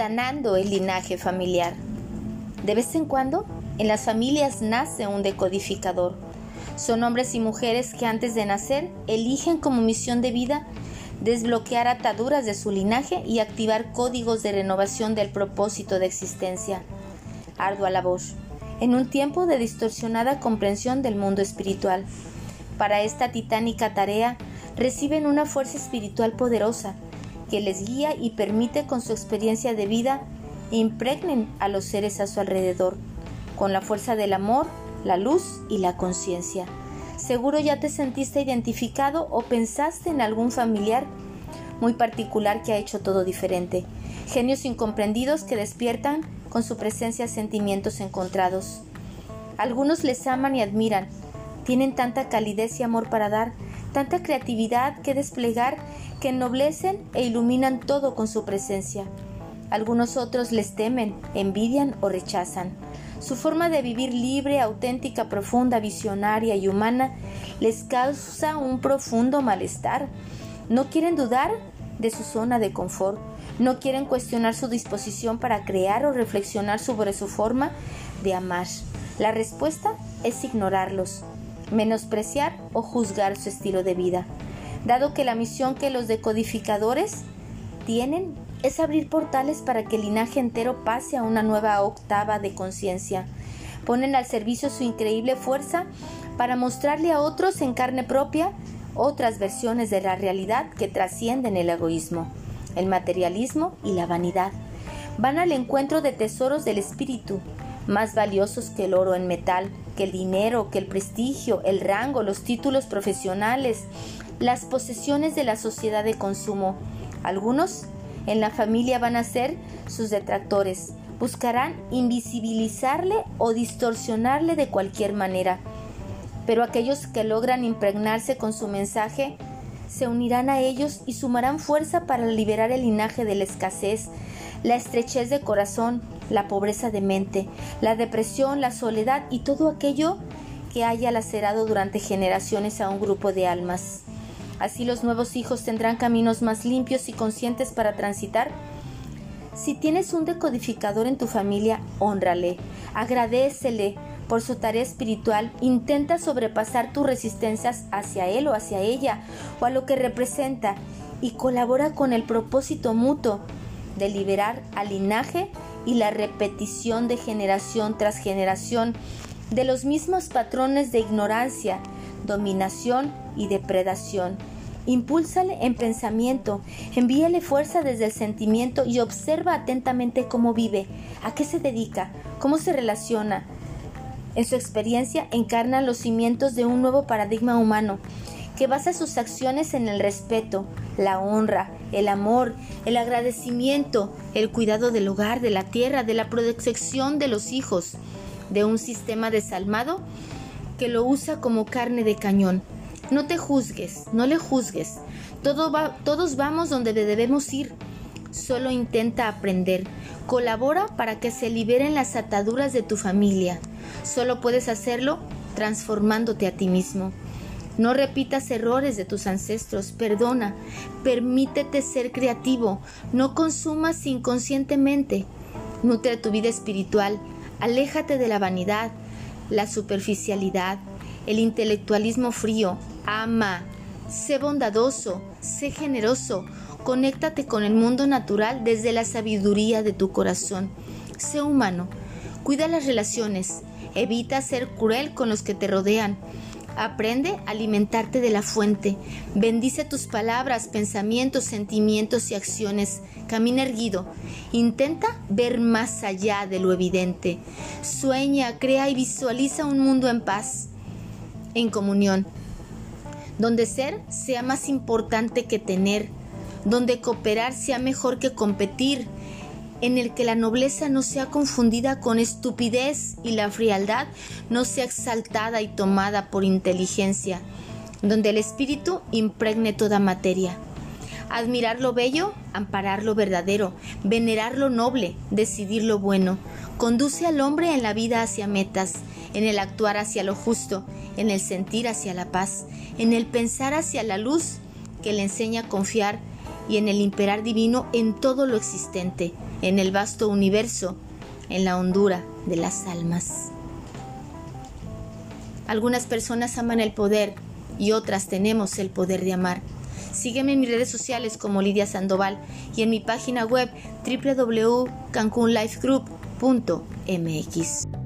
sanando el linaje familiar. De vez en cuando, en las familias nace un decodificador. Son hombres y mujeres que antes de nacer eligen como misión de vida desbloquear ataduras de su linaje y activar códigos de renovación del propósito de existencia. Ardua labor, en un tiempo de distorsionada comprensión del mundo espiritual. Para esta titánica tarea reciben una fuerza espiritual poderosa que les guía y permite con su experiencia de vida impregnen a los seres a su alrededor, con la fuerza del amor, la luz y la conciencia. Seguro ya te sentiste identificado o pensaste en algún familiar muy particular que ha hecho todo diferente. Genios incomprendidos que despiertan con su presencia sentimientos encontrados. Algunos les aman y admiran. Tienen tanta calidez y amor para dar, tanta creatividad que desplegar que ennoblecen e iluminan todo con su presencia. Algunos otros les temen, envidian o rechazan. Su forma de vivir libre, auténtica, profunda, visionaria y humana les causa un profundo malestar. No quieren dudar de su zona de confort, no quieren cuestionar su disposición para crear o reflexionar sobre su forma de amar. La respuesta es ignorarlos, menospreciar o juzgar su estilo de vida dado que la misión que los decodificadores tienen es abrir portales para que el linaje entero pase a una nueva octava de conciencia. Ponen al servicio su increíble fuerza para mostrarle a otros en carne propia otras versiones de la realidad que trascienden el egoísmo, el materialismo y la vanidad. Van al encuentro de tesoros del espíritu, más valiosos que el oro en metal, que el dinero, que el prestigio, el rango, los títulos profesionales, las posesiones de la sociedad de consumo. Algunos en la familia van a ser sus detractores, buscarán invisibilizarle o distorsionarle de cualquier manera. Pero aquellos que logran impregnarse con su mensaje se unirán a ellos y sumarán fuerza para liberar el linaje de la escasez, la estrechez de corazón, la pobreza de mente, la depresión, la soledad y todo aquello que haya lacerado durante generaciones a un grupo de almas. Así los nuevos hijos tendrán caminos más limpios y conscientes para transitar. Si tienes un decodificador en tu familia, honrale, agradecele por su tarea espiritual, intenta sobrepasar tus resistencias hacia él o hacia ella o a lo que representa y colabora con el propósito mutuo de liberar al linaje y la repetición de generación tras generación de los mismos patrones de ignorancia, dominación y depredación. Impúlsale en pensamiento, envíale fuerza desde el sentimiento y observa atentamente cómo vive, a qué se dedica, cómo se relaciona. En su experiencia encarna los cimientos de un nuevo paradigma humano que basa sus acciones en el respeto, la honra, el amor, el agradecimiento, el cuidado del hogar, de la tierra, de la protección de los hijos, de un sistema desalmado que lo usa como carne de cañón. No te juzgues, no le juzgues. todos vamos donde debemos ir. Solo intenta aprender. Colabora para que se liberen las ataduras de tu familia. Solo puedes hacerlo transformándote a ti mismo. No repitas errores de tus ancestros, perdona, permítete ser creativo, no consumas inconscientemente. Nutre tu vida espiritual, aléjate de la vanidad, la superficialidad, el intelectualismo frío, ama, sé bondadoso, sé generoso, conéctate con el mundo natural desde la sabiduría de tu corazón. Sé humano, cuida las relaciones, evita ser cruel con los que te rodean. Aprende a alimentarte de la fuente. Bendice tus palabras, pensamientos, sentimientos y acciones. Camina erguido. Intenta ver más allá de lo evidente. Sueña, crea y visualiza un mundo en paz, en comunión donde ser sea más importante que tener, donde cooperar sea mejor que competir, en el que la nobleza no sea confundida con estupidez y la frialdad no sea exaltada y tomada por inteligencia, donde el espíritu impregne toda materia. Admirar lo bello, amparar lo verdadero, venerar lo noble, decidir lo bueno, conduce al hombre en la vida hacia metas, en el actuar hacia lo justo, en el sentir hacia la paz, en el pensar hacia la luz que le enseña a confiar y en el imperar divino en todo lo existente, en el vasto universo, en la hondura de las almas. Algunas personas aman el poder y otras tenemos el poder de amar. Sígueme en mis redes sociales como Lidia Sandoval y en mi página web www.cancunlifegroup.mx.